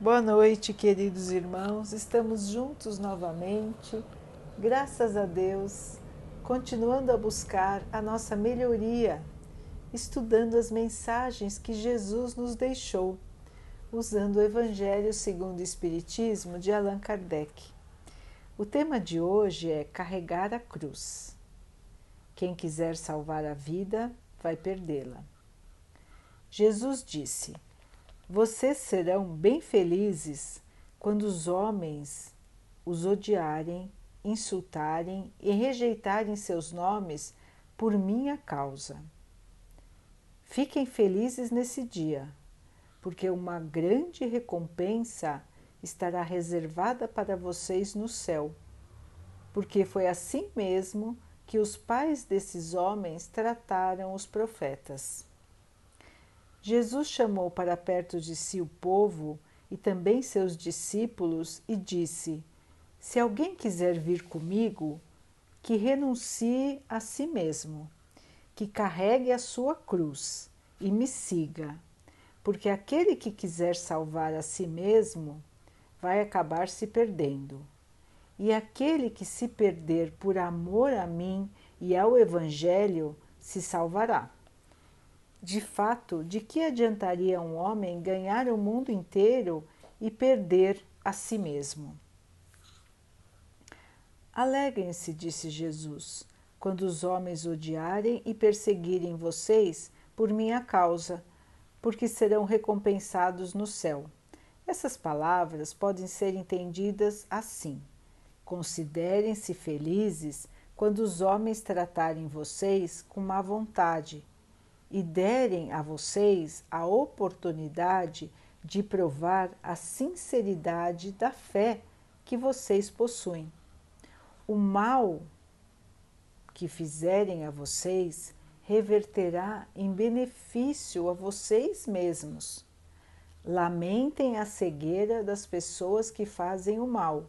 Boa noite, queridos irmãos. Estamos juntos novamente, graças a Deus, continuando a buscar a nossa melhoria, estudando as mensagens que Jesus nos deixou, usando o Evangelho segundo o Espiritismo de Allan Kardec. O tema de hoje é carregar a cruz. Quem quiser salvar a vida, vai perdê-la. Jesus disse: vocês serão bem felizes quando os homens os odiarem, insultarem e rejeitarem seus nomes por minha causa. Fiquem felizes nesse dia, porque uma grande recompensa estará reservada para vocês no céu, porque foi assim mesmo que os pais desses homens trataram os profetas. Jesus chamou para perto de si o povo e também seus discípulos e disse: Se alguém quiser vir comigo, que renuncie a si mesmo, que carregue a sua cruz e me siga, porque aquele que quiser salvar a si mesmo vai acabar se perdendo. E aquele que se perder por amor a mim e ao Evangelho se salvará. De fato, de que adiantaria um homem ganhar o mundo inteiro e perder a si mesmo? Alegrem-se, disse Jesus, quando os homens odiarem e perseguirem vocês por minha causa, porque serão recompensados no céu. Essas palavras podem ser entendidas assim: considerem-se felizes quando os homens tratarem vocês com má vontade e derem a vocês a oportunidade de provar a sinceridade da fé que vocês possuem. O mal que fizerem a vocês reverterá em benefício a vocês mesmos. Lamentem a cegueira das pessoas que fazem o mal,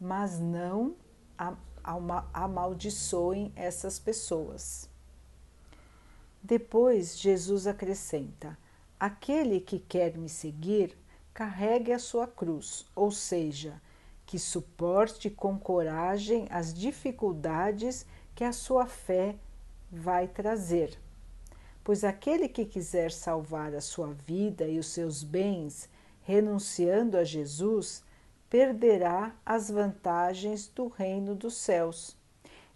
mas não amaldiçoem essas pessoas. Depois Jesus acrescenta: Aquele que quer me seguir, carregue a sua cruz, ou seja, que suporte com coragem as dificuldades que a sua fé vai trazer. Pois aquele que quiser salvar a sua vida e os seus bens, renunciando a Jesus, perderá as vantagens do reino dos céus,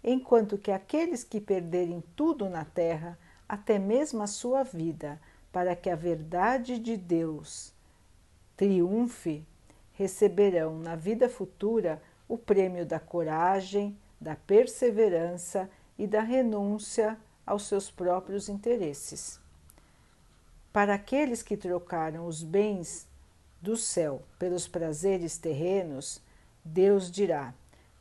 enquanto que aqueles que perderem tudo na terra até mesmo a sua vida, para que a verdade de Deus triunfe, receberão na vida futura o prêmio da coragem, da perseverança e da renúncia aos seus próprios interesses. Para aqueles que trocaram os bens do céu pelos prazeres terrenos, Deus dirá: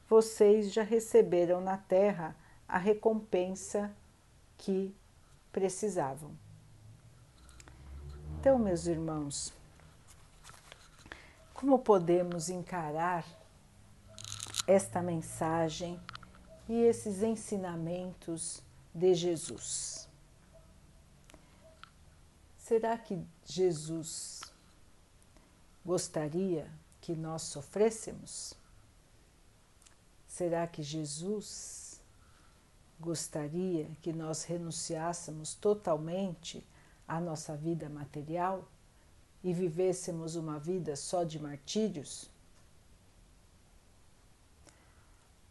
Vocês já receberam na terra a recompensa que precisavam. Então, meus irmãos, como podemos encarar esta mensagem e esses ensinamentos de Jesus? Será que Jesus gostaria que nós sofrêssemos? Será que Jesus gostaria que nós renunciássemos totalmente à nossa vida material e vivêssemos uma vida só de martírios?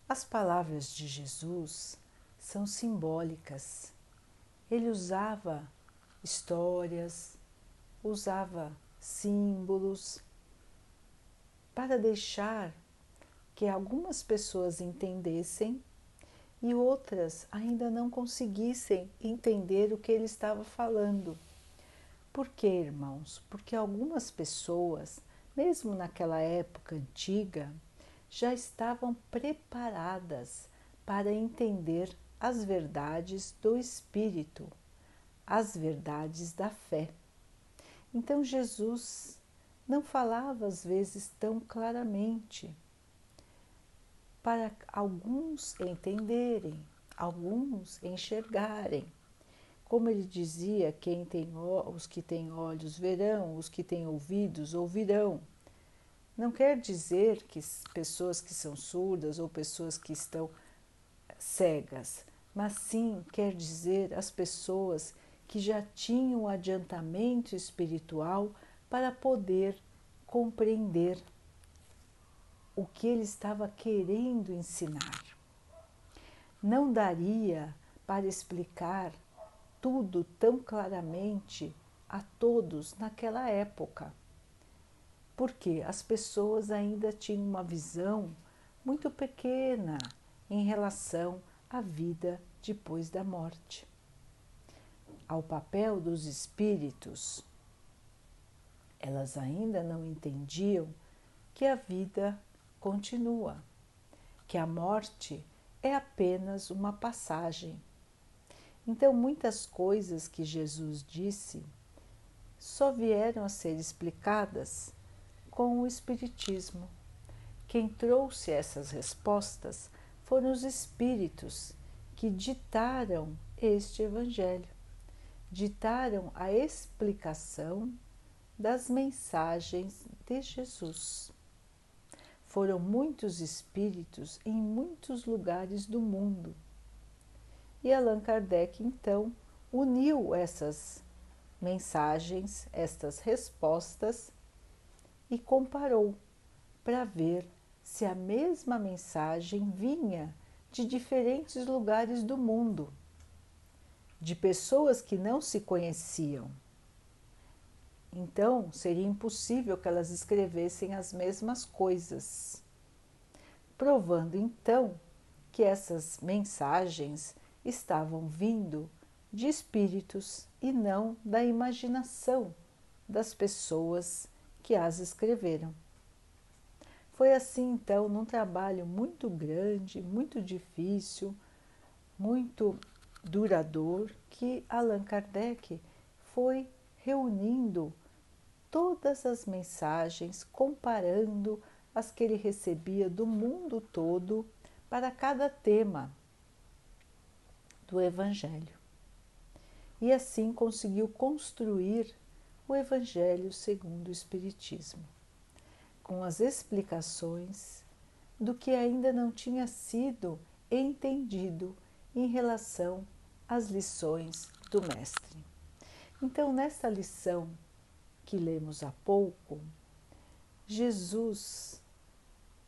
As palavras de Jesus são simbólicas. Ele usava histórias, usava símbolos para deixar que algumas pessoas entendessem e outras ainda não conseguissem entender o que ele estava falando. Por quê, irmãos? Porque algumas pessoas, mesmo naquela época antiga, já estavam preparadas para entender as verdades do Espírito, as verdades da fé. Então Jesus não falava às vezes tão claramente para alguns entenderem, alguns enxergarem. Como ele dizia, quem tem os que têm olhos verão, os que têm ouvidos ouvirão. Não quer dizer que pessoas que são surdas ou pessoas que estão cegas, mas sim quer dizer as pessoas que já tinham adiantamento espiritual para poder compreender o que ele estava querendo ensinar. Não daria para explicar tudo tão claramente a todos naquela época, porque as pessoas ainda tinham uma visão muito pequena em relação à vida depois da morte, ao papel dos espíritos. Elas ainda não entendiam que a vida continua, que a morte é apenas uma passagem. Então, muitas coisas que Jesus disse só vieram a ser explicadas com o Espiritismo. Quem trouxe essas respostas foram os Espíritos que ditaram este Evangelho, ditaram a explicação das mensagens de Jesus. Foram muitos espíritos em muitos lugares do mundo. E Allan Kardec, então, uniu essas mensagens, estas respostas e comparou para ver se a mesma mensagem vinha de diferentes lugares do mundo, de pessoas que não se conheciam. Então, seria impossível que elas escrevessem as mesmas coisas, provando então que essas mensagens estavam vindo de espíritos e não da imaginação das pessoas que as escreveram. Foi assim então, num trabalho muito grande, muito difícil, muito duradouro, que Allan Kardec foi reunindo todas as mensagens, comparando as que ele recebia do mundo todo para cada tema do Evangelho. E assim conseguiu construir o Evangelho segundo o Espiritismo, com as explicações do que ainda não tinha sido entendido em relação às lições do Mestre. Então, nesta lição que lemos há pouco, Jesus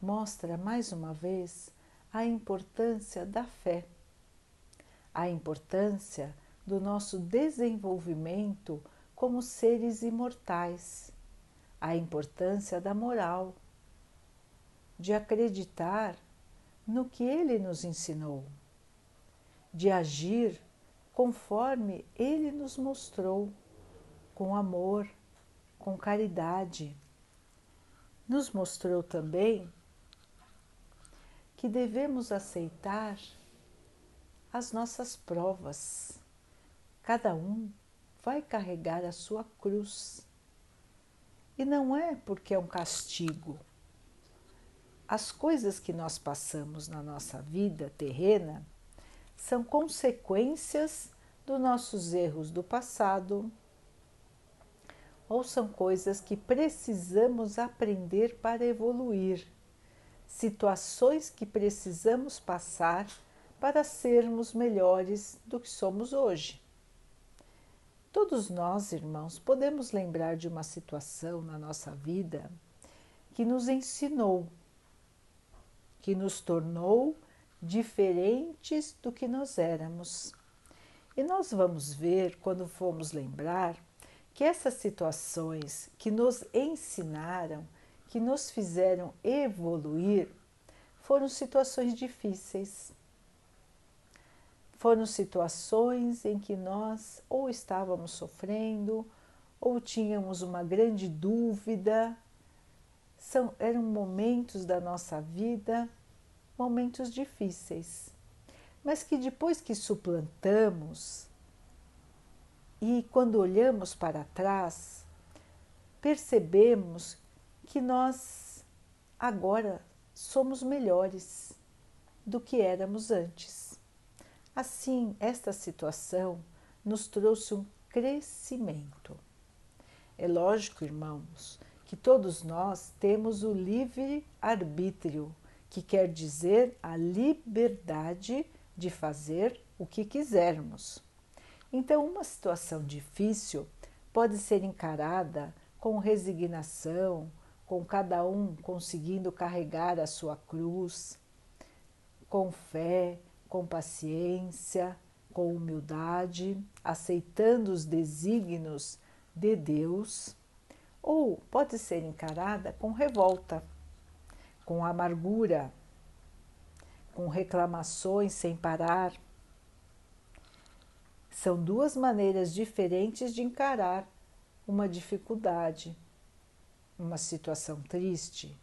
mostra mais uma vez a importância da fé, a importância do nosso desenvolvimento como seres imortais, a importância da moral, de acreditar no que ele nos ensinou, de agir conforme Ele nos mostrou, com amor, com caridade. Nos mostrou também que devemos aceitar as nossas provas. Cada um vai carregar a sua cruz. E não é porque é um castigo. As coisas que nós passamos na nossa vida terrena são consequências dos nossos erros do passado ou são coisas que precisamos aprender para evoluir, situações que precisamos passar para sermos melhores do que somos hoje. Todos nós, irmãos, podemos lembrar de uma situação na nossa vida que nos ensinou, que nos tornou diferentes do que nós éramos. E nós vamos ver, quando formos lembrar, que essas situações que nos ensinaram, que nos fizeram evoluir, foram situações difíceis. Foram situações em que nós ou estávamos sofrendo ou tínhamos uma grande dúvida. São, eram momentos da nossa vida momentos difíceis, mas que depois que suplantamos e quando olhamos para trás, percebemos que nós agora somos melhores do que éramos antes. Assim, esta situação nos trouxe um crescimento. É lógico, irmãos, que todos nós temos o livre arbítrio, que quer dizer a liberdade de fazer o que quisermos. Então, uma situação difícil pode ser encarada com resignação, com cada um conseguindo carregar a sua cruz, com fé, com paciência, com humildade, aceitando os desígnios de Deus ou pode ser encarada com revolta, com amargura, com reclamações sem parar. São duas maneiras diferentes de encarar uma dificuldade, uma situação triste.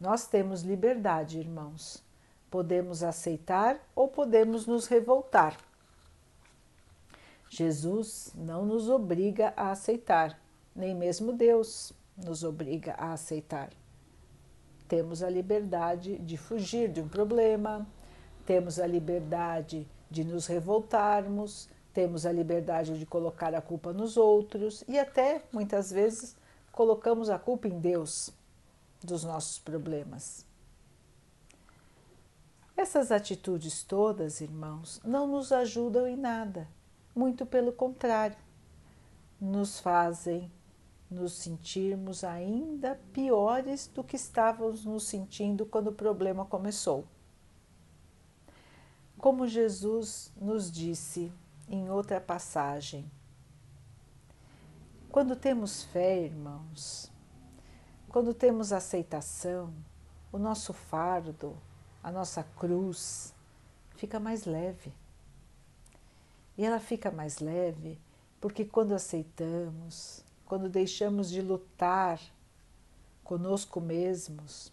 Nós temos liberdade, irmãos. Podemos aceitar ou podemos nos revoltar. Jesus não nos obriga a aceitar, nem mesmo Deus nos obriga a aceitar. Temos a liberdade de fugir de um problema, temos a liberdade de nos revoltarmos, temos a liberdade de colocar a culpa nos outros e até muitas vezes colocamos a culpa em Deus dos nossos problemas. Essas atitudes todas, irmãos, não nos ajudam em nada, muito pelo contrário, nos fazem nos sentirmos ainda piores do que estávamos nos sentindo quando o problema começou. Como Jesus nos disse em outra passagem, quando temos fé, irmãos, quando temos aceitação, o nosso fardo, a nossa cruz fica mais leve. E ela fica mais leve porque quando aceitamos, quando deixamos de lutar conosco mesmos,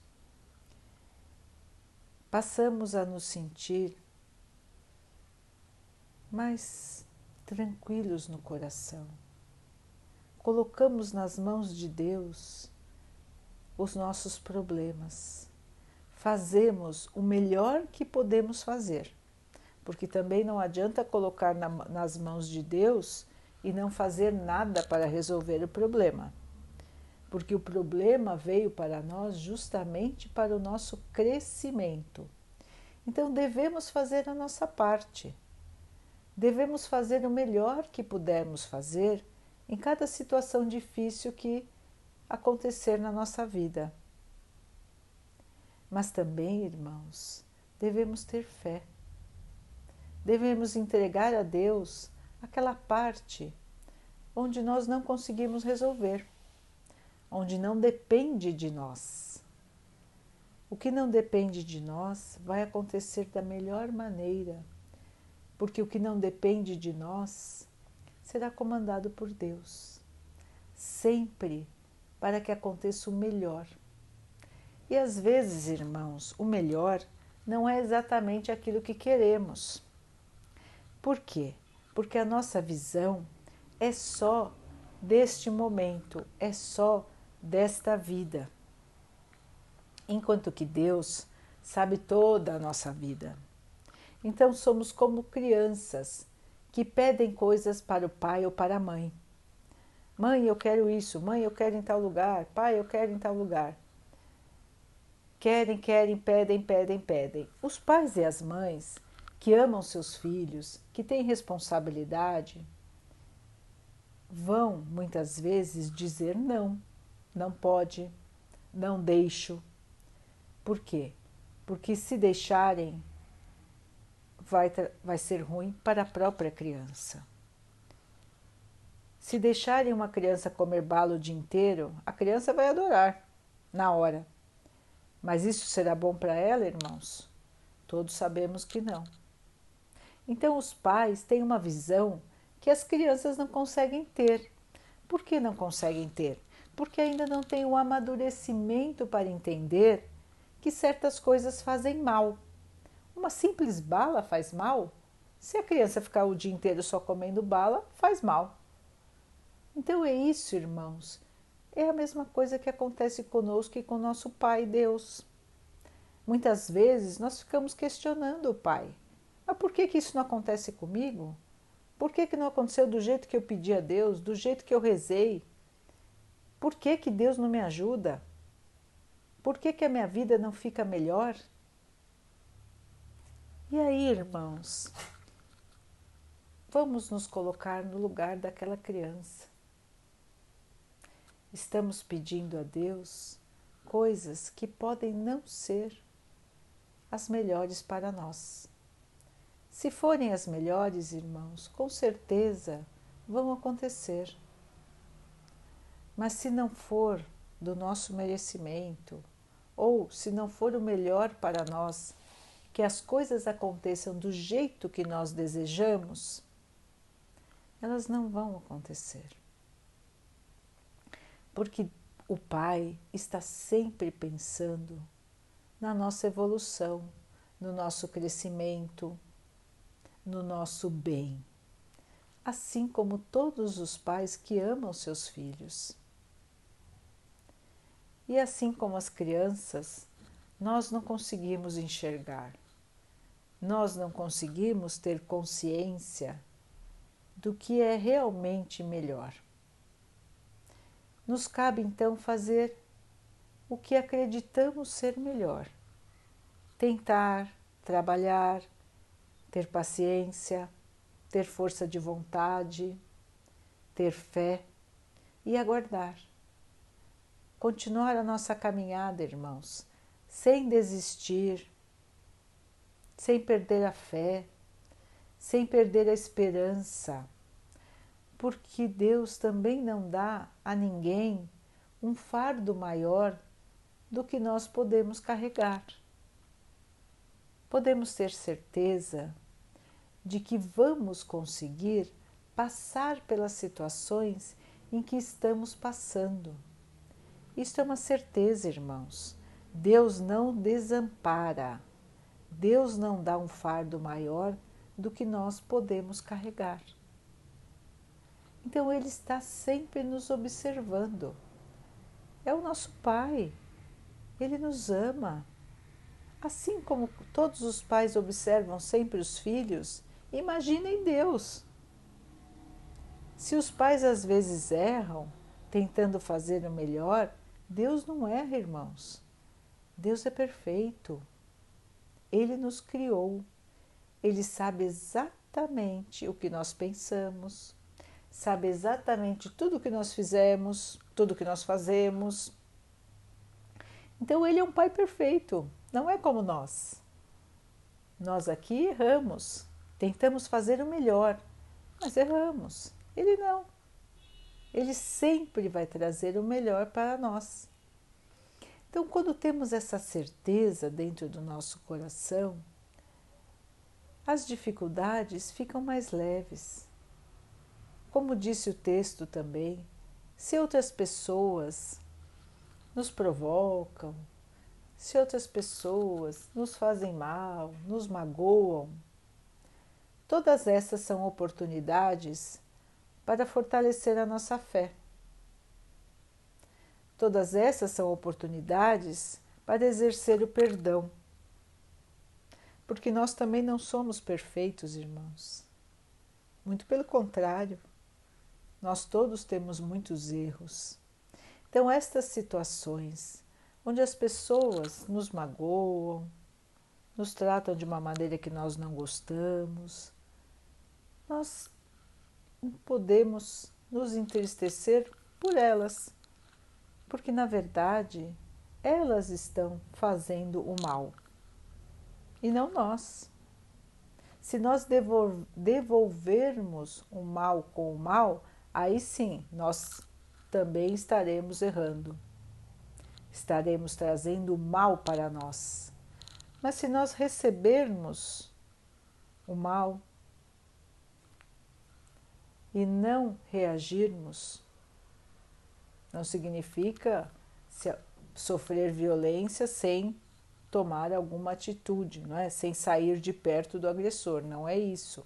passamos a nos sentir mais tranquilos no coração. Colocamos nas mãos de Deus os nossos problemas. Fazemos o melhor que podemos fazer, porque também não adianta colocar na, nas mãos de Deus e não fazer nada para resolver o problema. Porque o problema veio para nós justamente para o nosso crescimento. Então devemos fazer a nossa parte. Devemos fazer o melhor que pudermos fazer em cada situação difícil que acontecer na nossa vida. Mas também, irmãos, devemos ter fé. Devemos entregar a Deus aquela parte onde nós não conseguimos resolver, onde não depende de nós. O que não depende de nós vai acontecer da melhor maneira, porque o que não depende de nós será comandado por Deus, sempre para que aconteça o melhor. E às vezes, irmãos, o melhor não é exatamente aquilo que queremos. Por quê? porque a nossa visão é só deste momento, é só desta vida. Enquanto que Deus sabe toda a nossa vida. Então somos como crianças que pedem coisas para o pai ou para a mãe. Mãe, eu quero isso, mãe, eu quero em tal lugar, pai, eu quero em tal lugar. Querem, querem, pedem, pedem, pedem. Os pais e as mães que amam seus filhos, que têm responsabilidade, vão muitas vezes dizer não, não pode, não deixo. Por quê? Porque se deixarem, vai, vai ser ruim para a própria criança. Se deixarem uma criança comer bala o dia inteiro, a criança vai adorar na hora. Mas isso será bom para ela, irmãos? Todos sabemos que não. Então, os pais têm uma visão que as crianças não conseguem ter. Por que não conseguem ter? Porque ainda não têm o amadurecimento para entender que certas coisas fazem mal. Uma simples bala faz mal? Se a criança ficar o dia inteiro só comendo bala, faz mal. Então é isso, irmãos. É a mesma coisa que acontece conosco e com nosso Pai Deus. Muitas vezes nós ficamos questionando o Pai. Mas por que, que isso não acontece comigo? Por que, que não aconteceu do jeito que eu pedi a Deus, do jeito que eu rezei? Por que, que Deus não me ajuda? Por que, que a minha vida não fica melhor? E aí, irmãos, vamos nos colocar no lugar daquela criança. Estamos pedindo a Deus coisas que podem não ser as melhores para nós. Se forem as melhores, irmãos, com certeza vão acontecer. Mas se não for do nosso merecimento, ou se não for o melhor para nós, que as coisas aconteçam do jeito que nós desejamos, elas não vão acontecer. Porque o Pai está sempre pensando na nossa evolução, no nosso crescimento, no nosso bem, assim como todos os pais que amam seus filhos. E assim como as crianças, nós não conseguimos enxergar, nós não conseguimos ter consciência do que é realmente melhor. Nos cabe então fazer o que acreditamos ser melhor. Tentar, trabalhar, ter paciência, ter força de vontade, ter fé e aguardar. Continuar a nossa caminhada, irmãos, sem desistir, sem perder a fé, sem perder a esperança, porque Deus também não dá a ninguém um fardo maior do que nós podemos carregar. Podemos ter certeza de que vamos conseguir passar pelas situações em que estamos passando. Isto é uma certeza, irmãos. Deus não desampara. Deus não dá um fardo maior do que nós podemos carregar. Então Ele está sempre nos observando. É o nosso Pai. Ele nos ama. Assim como todos os pais observam sempre os filhos, imaginem Deus. Se os pais às vezes erram, tentando fazer o melhor, Deus não erra, irmãos. Deus é perfeito. Ele nos criou. Ele sabe exatamente o que nós pensamos, sabe exatamente tudo o que nós fizemos, tudo o que nós fazemos. Então, ele é um pai perfeito, não é como nós. Nós aqui erramos, tentamos fazer o melhor, mas erramos. Ele não. Ele sempre vai trazer o melhor para nós. Então, quando temos essa certeza dentro do nosso coração, as dificuldades ficam mais leves. Como disse o texto também, se outras pessoas nos provocam, se outras pessoas nos fazem mal, nos magoam, todas essas são oportunidades para fortalecer a nossa fé. Todas essas são oportunidades para exercer o perdão. Porque nós também não somos perfeitos, irmãos. Muito pelo contrário, nós todos temos muitos erros. Então, estas situações onde as pessoas nos magoam, nos tratam de uma maneira que nós não gostamos, nós podemos nos entristecer por elas porque na verdade elas estão fazendo o mal e não nós. Se nós devolvermos o mal com o mal, aí sim nós também estaremos errando. Estaremos trazendo o mal para nós. Mas se nós recebermos o mal e não reagirmos, não significa sofrer violência sem tomar alguma atitude, não é? Sem sair de perto do agressor, não é isso.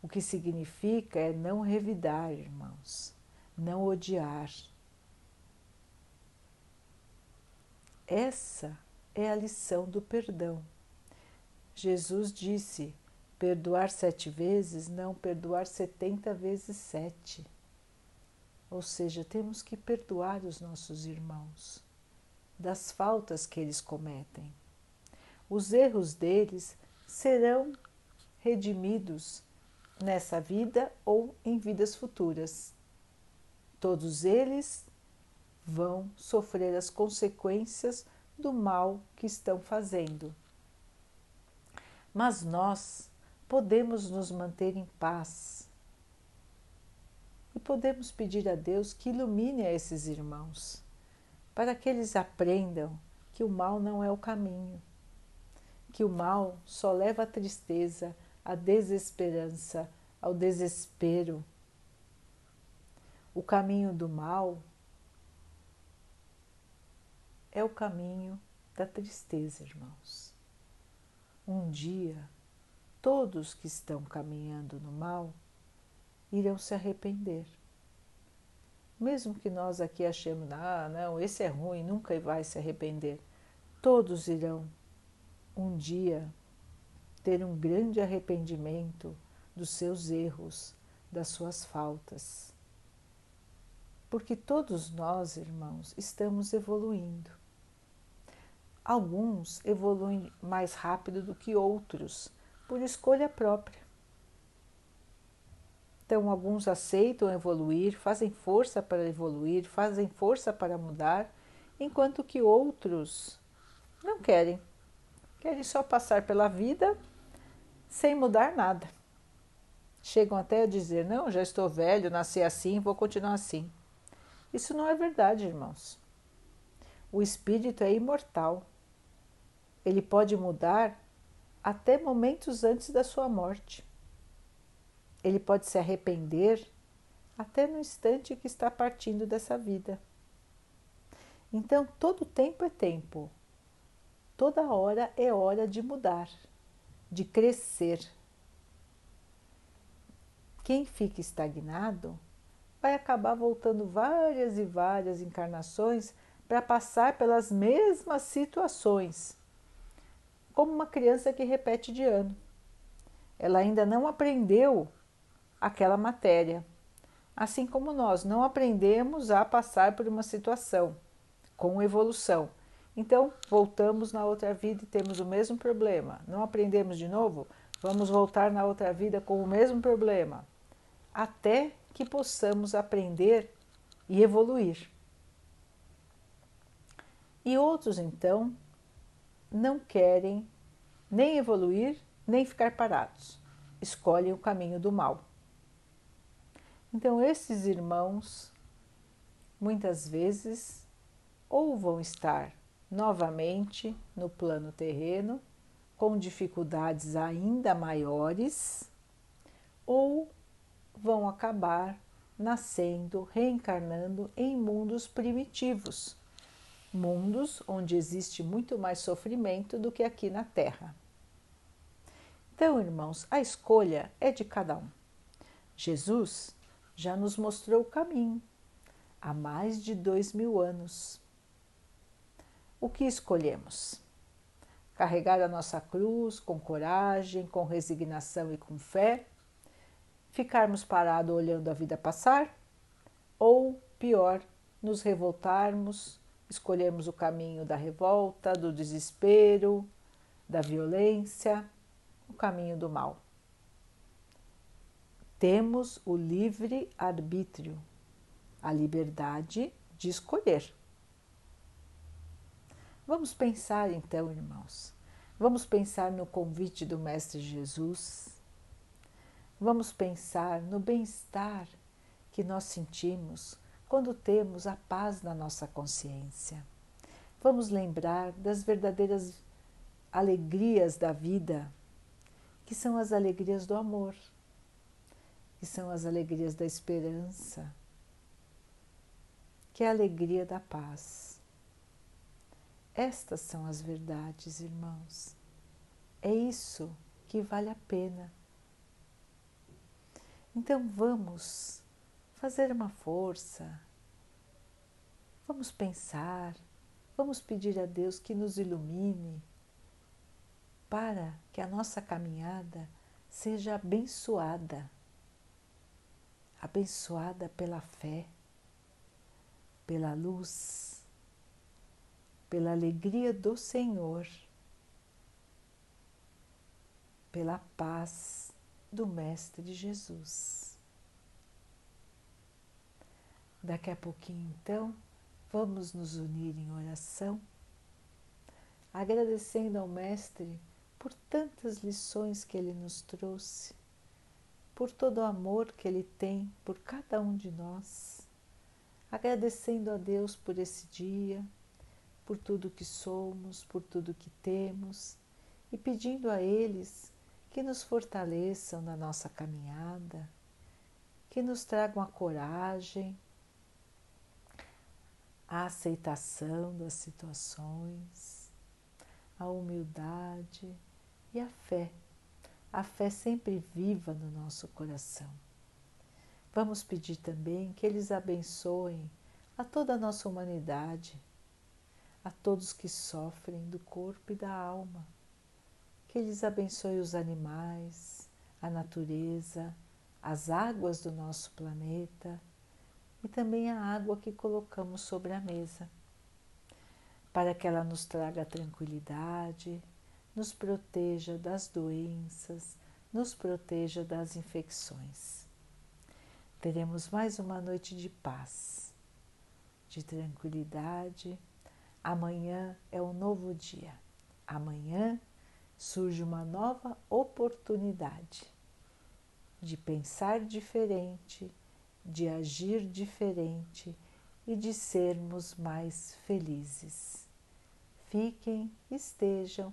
O que significa é não revidar, irmãos, não odiar. Essa é a lição do perdão. Jesus disse: perdoar sete vezes, não perdoar setenta vezes sete. Ou seja, temos que perdoar os nossos irmãos das faltas que eles cometem. Os erros deles serão redimidos nessa vida ou em vidas futuras. Todos eles vão sofrer as consequências do mal que estão fazendo. Mas nós podemos nos manter em paz e podemos pedir a Deus que ilumine a esses irmãos, para que eles aprendam que o mal não é o caminho, que o mal só leva à tristeza, à desesperança, ao desespero. O caminho do mal é o caminho da tristeza, irmãos. Um dia, todos que estão caminhando no mal irão se arrepender. Mesmo que nós aqui achemos, ah, não, esse é ruim, nunca vai se arrepender. Todos irão um dia ter um grande arrependimento dos seus erros, das suas faltas. Porque todos nós, irmãos, estamos evoluindo. Alguns evoluem mais rápido do que outros, por escolha própria. Então, alguns aceitam evoluir, fazem força para evoluir, fazem força para mudar, enquanto que outros não querem. Querem só passar pela vida sem mudar nada. Chegam até a dizer: Não, já estou velho, nasci assim, vou continuar assim. Isso não é verdade, irmãos. O espírito é imortal. Ele pode mudar até momentos antes da sua morte. Ele pode se arrepender até no instante que está partindo dessa vida. Então, todo tempo é tempo, toda hora é hora de mudar, de crescer. Quem fica estagnado vai acabar voltando várias e várias encarnações para passar pelas mesmas situações, como uma criança que repete de ano. Ela ainda não aprendeu aquela matéria. Assim como nós não aprendemos a passar por uma situação com evolução. Então, voltamos na outra vida e temos o mesmo problema. Não aprendemos de novo? Vamos voltar na outra vida com o mesmo problema. Até que possamos aprender e evoluir. E outros, então, não querem nem evoluir, nem ficar parados. Escolhem o caminho do mal. Então, esses irmãos, muitas vezes, ou vão estar novamente no plano terreno, com dificuldades ainda maiores, ou vão acabar nascendo, reencarnando em mundos primitivos, mundos onde existe muito mais sofrimento do que aqui na Terra. Então, irmãos, a escolha é de cada um. Jesus já nos mostrou o caminho há mais de dois mil anos. O que escolhemos? Carregar a nossa cruz com coragem, com resignação e com fé? Ficarmos parados olhando a vida passar? Ou, pior, nos revoltarmos, escolhermos o caminho da revolta, do desespero, da violência, o caminho do mal? Temos o livre arbítrio, a liberdade de escolher. Vamos pensar então, irmãos, vamos pensar no convite do Mestre Jesus, vamos pensar no bem-estar que nós sentimos quando temos a paz na nossa consciência. Vamos lembrar das verdadeiras alegrias da vida, que são as alegrias do amor que são as alegrias da esperança, que é a alegria da paz. Estas são as verdades, irmãos. É isso que vale a pena. Então vamos fazer uma força, vamos pensar, vamos pedir a Deus que nos ilumine para que a nossa caminhada seja abençoada abençoada pela fé, pela luz, pela alegria do Senhor, pela paz do Mestre Jesus. Daqui a pouquinho, então, vamos nos unir em oração, agradecendo ao Mestre por tantas lições que ele nos trouxe, por todo o amor que ele tem por cada um de nós, agradecendo a Deus por esse dia, por tudo que somos, por tudo que temos e pedindo a eles que nos fortaleçam na nossa caminhada, que nos tragam a coragem, a aceitação das situações, a humildade e a fé, a fé sempre viva no nosso coração. Vamos pedir também que eles abençoem a toda a nossa humanidade, a todos que sofrem do corpo e da alma que eles abençoe os animais, a natureza, as águas do nosso planeta e também a água que colocamos sobre a mesa, para que ela nos traga tranquilidade, nos proteja das doenças, nos proteja das infecções. Teremos mais uma noite de paz, de tranquilidade. Amanhã é um novo dia. Amanhã surge uma nova oportunidade de pensar diferente, de agir diferente e de sermos mais felizes. Fiquem, estejam